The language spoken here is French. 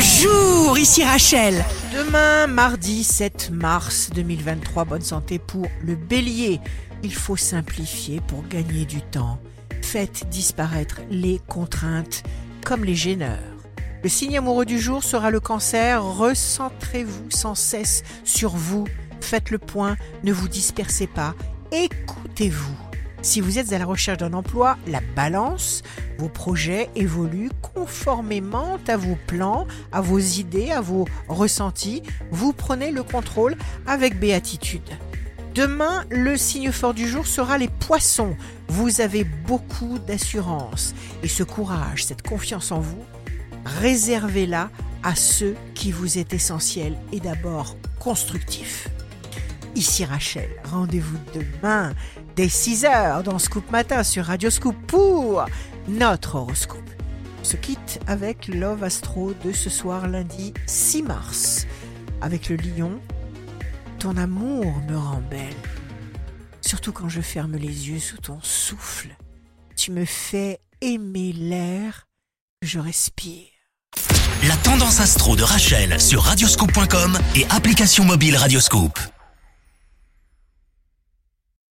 Bonjour, ici Rachel. Demain, mardi 7 mars 2023, bonne santé pour le bélier. Il faut simplifier pour gagner du temps. Faites disparaître les contraintes comme les gêneurs. Le signe amoureux du jour sera le cancer. Recentrez-vous sans cesse sur vous. Faites le point, ne vous dispersez pas. Écoutez-vous. Si vous êtes à la recherche d'un emploi, la balance, vos projets évoluent conformément à vos plans, à vos idées, à vos ressentis. Vous prenez le contrôle avec béatitude. Demain, le signe fort du jour sera les poissons. Vous avez beaucoup d'assurance et ce courage, cette confiance en vous, réservez-la à ceux qui vous est essentiel et d'abord constructif. Ici Rachel, rendez-vous demain dès 6h dans Scoop Matin sur Radio Scoop pour notre horoscope. On se quitte avec Love Astro de ce soir lundi 6 mars. Avec le lion, ton amour me rend belle. Surtout quand je ferme les yeux sous ton souffle. Tu me fais aimer l'air que je respire. La tendance astro de Rachel sur radioscope.com et application mobile Radioscope.